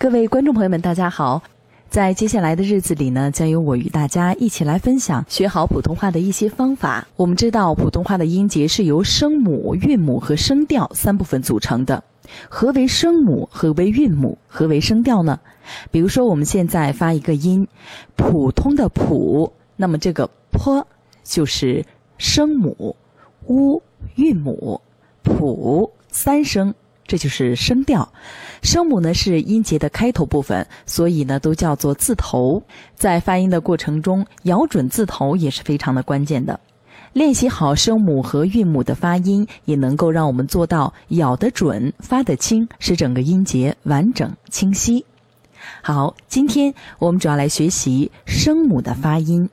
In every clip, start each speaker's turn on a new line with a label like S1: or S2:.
S1: 各位观众朋友们，大家好！在接下来的日子里呢，将由我与大家一起来分享学好普通话的一些方法。我们知道，普通话的音节是由声母、韵母和声调三部分组成的。何为声母？何为韵母？何为声调呢？比如说，我们现在发一个音，普通的“普”，那么这个“坡”就是声母，“u” 韵母，“普”三声。这就是声调，声母呢是音节的开头部分，所以呢都叫做字头。在发音的过程中，咬准字头也是非常的关键的。练习好声母和韵母的发音，也能够让我们做到咬得准、发得清，使整个音节完整清晰。好，今天我们主要来学习声母的发音。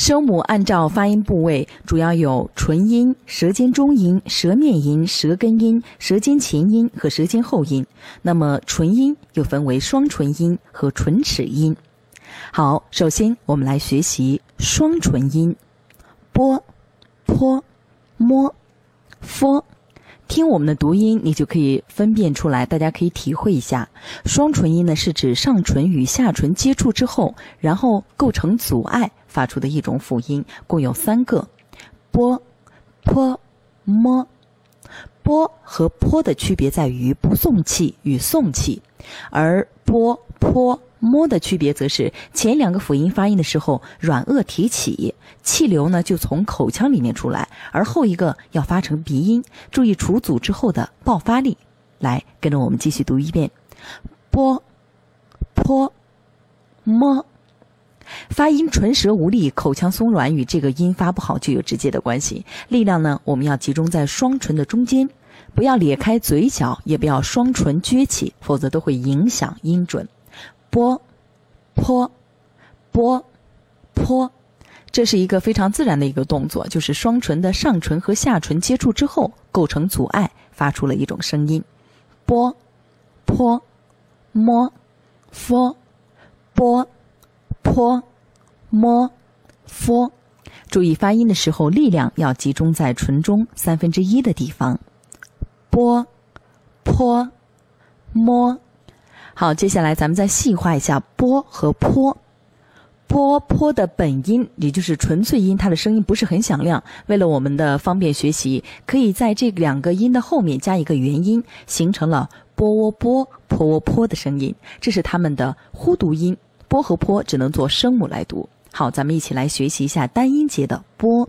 S1: 声母按照发音部位，主要有唇音、舌尖中音、舌面音、舌根音、舌尖前音和舌尖后音。那么唇音又分为双唇音和唇齿音。好，首先我们来学习双唇音：b、p、m、f。听我们的读音，你就可以分辨出来。大家可以体会一下，双唇音呢是指上唇与下唇接触之后，然后构成阻碍发出的一种辅音，共有三个：b、p、m。b 和 p 的区别在于不送气与送气，而 b、p。摸的区别则是前两个辅音发音的时候软腭提起，气流呢就从口腔里面出来，而后一个要发成鼻音，注意除阻之后的爆发力。来，跟着我们继续读一遍：b、p、m。发音唇舌无力、口腔松软与这个音发不好就有直接的关系。力量呢，我们要集中在双唇的中间，不要咧开嘴角，也不要双唇撅起，否则都会影响音准。波，坡，波，坡，这是一个非常自然的一个动作，就是双唇的上唇和下唇接触之后构成阻碍，发出了一种声音。波，坡，摸，佛，波，坡，摸，佛。注意发音的时候，力量要集中在唇中三分之一的地方。波，坡，摸。好，接下来咱们再细化一下“波”和“坡”。波坡的本音，也就是纯粹音，它的声音不是很响亮。为了我们的方便学习，可以在这两个音的后面加一个元音，形成了“波喔波”“坡喔坡”的声音。这是它们的呼读音。波和坡只能做声母来读。好，咱们一起来学习一下单音节的“波”。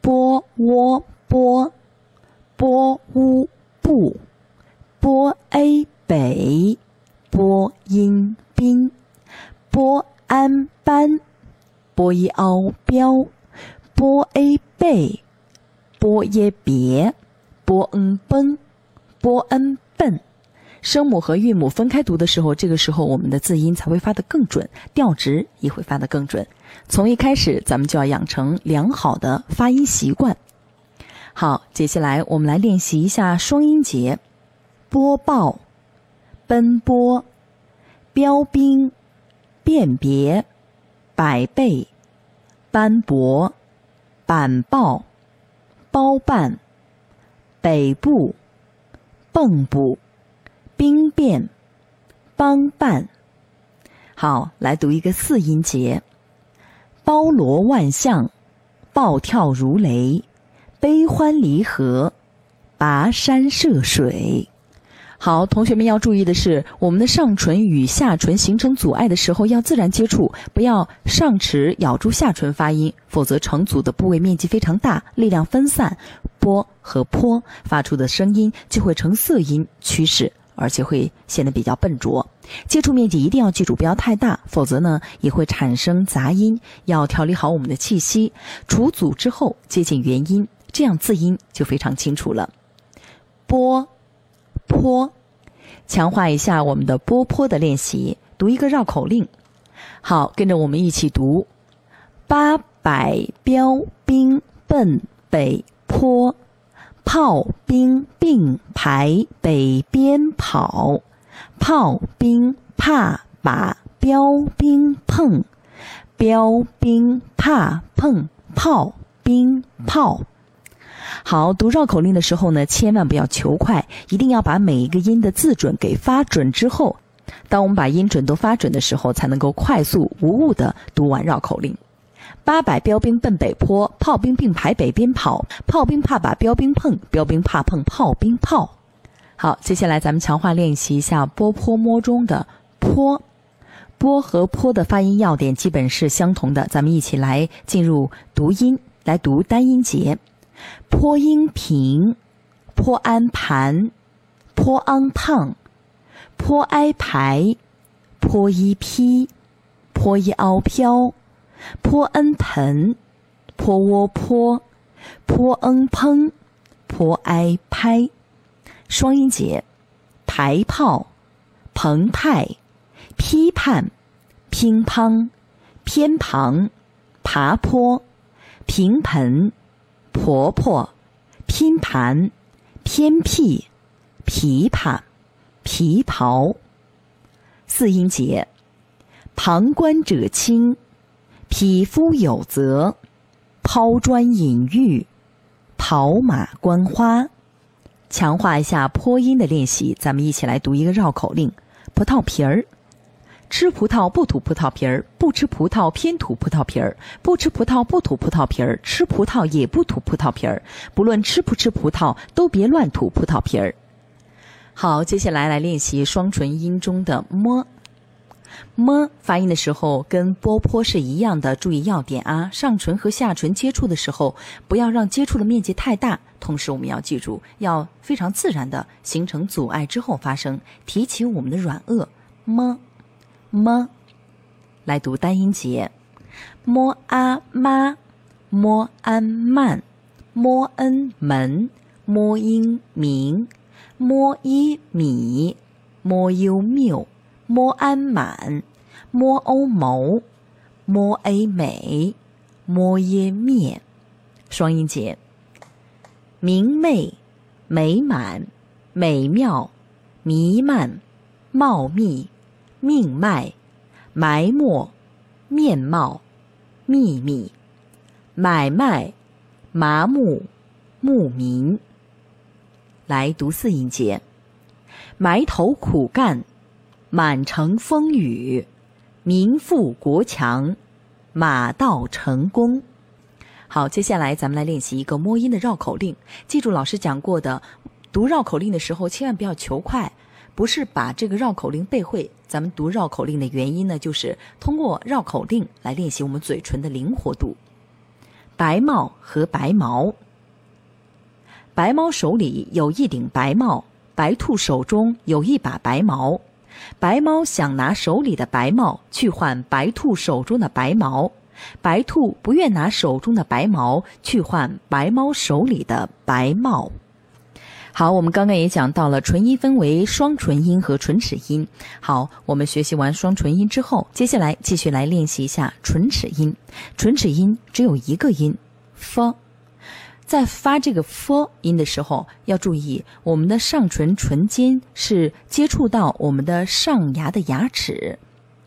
S1: 波喔波，波乌布，波 a。北，波音宾，波安班，波一凹标，波 a 贝，波耶别，波恩奔，波恩笨。声母和韵母分开读的时候，这个时候我们的字音才会发得更准，调值也会发得更准。从一开始，咱们就要养成良好的发音习惯。好，接下来我们来练习一下双音节，播报。奔波，标兵，辨别，百倍，斑驳，板报，包办，北部，蚌埠，兵变，帮办。好，来读一个四音节：包罗万象，暴跳如雷，悲欢离合，跋山涉水。好，同学们要注意的是，我们的上唇与下唇形成阻碍的时候，要自然接触，不要上齿咬住下唇发音，否则成阻的部位面积非常大，力量分散，波和坡发出的声音就会呈色音趋势，而且会显得比较笨拙。接触面积一定要记住，不要太大，否则呢也会产生杂音。要调理好我们的气息，除阻之后接近元音，这样字音就非常清楚了。波。坡，强化一下我们的波坡的练习。读一个绕口令，好，跟着我们一起读：八百标兵奔北坡，炮兵并排北边跑，炮兵怕把标兵碰，标兵怕碰炮兵炮。好，读绕口令的时候呢，千万不要求快，一定要把每一个音的字准给发准之后，当我们把音准都发准的时候，才能够快速无误的读完绕口令。八百标兵奔北坡，炮兵并排北边跑，炮兵怕把标兵碰，标兵怕碰炮兵炮。好，接下来咱们强化练习一下波坡摸中的坡。波和坡的发音要点基本是相同的，咱们一起来进入读音，来读单音节。坡音平，坡安盘，坡昂烫，坡挨排，坡一披，坡一凹飘，坡恩盆，坡窝坡，坡恩砰，坡挨拍。双音节，排炮，澎湃。批判，乒乓，偏旁，爬坡，平盆，婆婆，拼盘，偏僻，琵琶，皮袍。四音节，旁观者清，匹夫有责，抛砖引玉，跑马观花。强化一下坡音的练习，咱们一起来读一个绕口令：葡萄皮儿。吃葡萄不吐葡萄皮儿，不吃葡萄偏吐葡萄皮儿，不吃葡萄不吐葡萄皮儿，吃葡萄也不吐葡萄皮儿。不论吃不吃葡萄，都别乱吐葡萄皮儿。好，接下来来练习双唇音中的么。么发音的时候跟波坡是一样的，注意要点啊！上唇和下唇接触的时候，不要让接触的面积太大。同时，我们要记住，要非常自然的形成阻碍之后发声，提起我们的软腭么。么，来读单音节，么啊妈，么安慢，么恩门，么音明，么一米，么优谬，m an 满，么欧谋，么 a 美，么耶灭。双音节，明媚，美满，美妙，弥漫，茂密。命脉，埋没，面貌，秘密，买卖，麻木，牧民。来读四音节，埋头苦干，满城风雨，民富国强，马到成功。好，接下来咱们来练习一个摸音的绕口令。记住老师讲过的，读绕口令的时候千万不要求快。不是把这个绕口令背会，咱们读绕口令的原因呢，就是通过绕口令来练习我们嘴唇的灵活度。白帽和白毛，白猫手里有一顶白帽，白兔手中有一把白毛。白猫想拿手里的白帽去换白兔手中的白毛，白兔不愿拿手中的白毛去换白猫手里的白帽。好，我们刚刚也讲到了唇音分为双唇音和唇齿音。好，我们学习完双唇音之后，接下来继续来练习一下唇齿音。唇齿音只有一个音，f，在发这个 f 音的时候，要注意我们的上唇唇尖是接触到我们的上牙的牙齿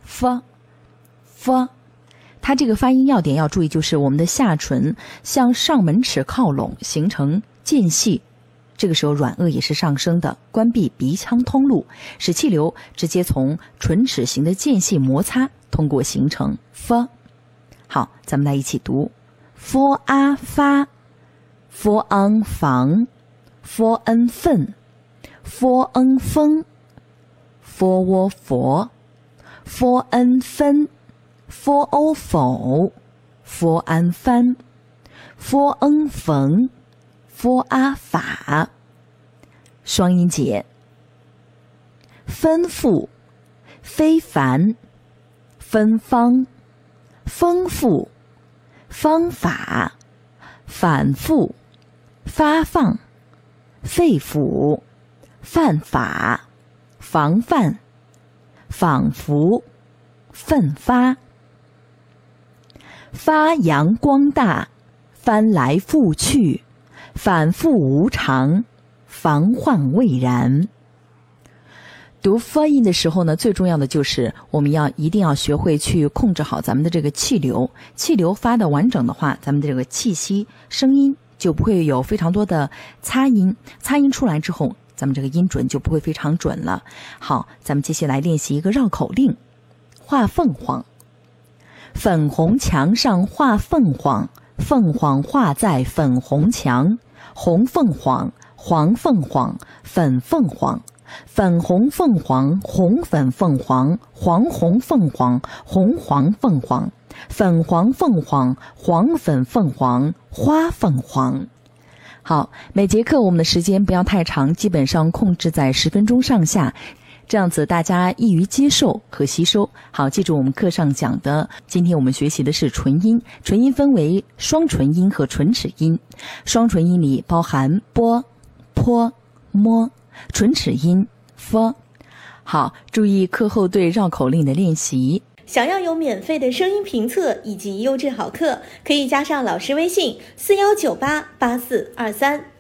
S1: ，f，f，它这个发音要点要注意，就是我们的下唇向上门齿靠拢，形成间隙。这个时候，软腭也是上升的，关闭鼻腔通路，使气流直接从唇齿形的间隙摩擦，通过形成 f。好，咱们来一起读：f a 发，f ang 房，f n 粪，f n 风，f o 佛，f n 分，f o 否，f an 翻，f n 缝。佛阿法，双音节。吩咐，非凡，芬芳，丰富，方法，反复，发放，肺腑，犯法，防范，仿佛，奋发，发扬光大，翻来覆去。反复无常，防患未然。读发音的时候呢，最重要的就是我们要一定要学会去控制好咱们的这个气流。气流发的完整的话，咱们的这个气息声音就不会有非常多的擦音。擦音出来之后，咱们这个音准就不会非常准了。好，咱们接下来练习一个绕口令：画凤凰。粉红墙上画凤凰，凤凰画在粉红墙。红凤凰，黄凤凰，粉凤凰。粉红凤凰，红粉凤凰，黄红凤凰，红黄凤凰，粉黄凤凰，黄粉凤凰，花凤凰。好，每节课我们的时间不要太长，基本上控制在十分钟上下。这样子大家易于接受和吸收。好，记住我们课上讲的，今天我们学习的是唇音。唇音分为双唇音和唇齿音。双唇音里包含波、坡、摸，唇齿音 f。好，注意课后对绕口令的练习。
S2: 想要有免费的声音评测以及优质好课，可以加上老师微信：四幺九八八四二三。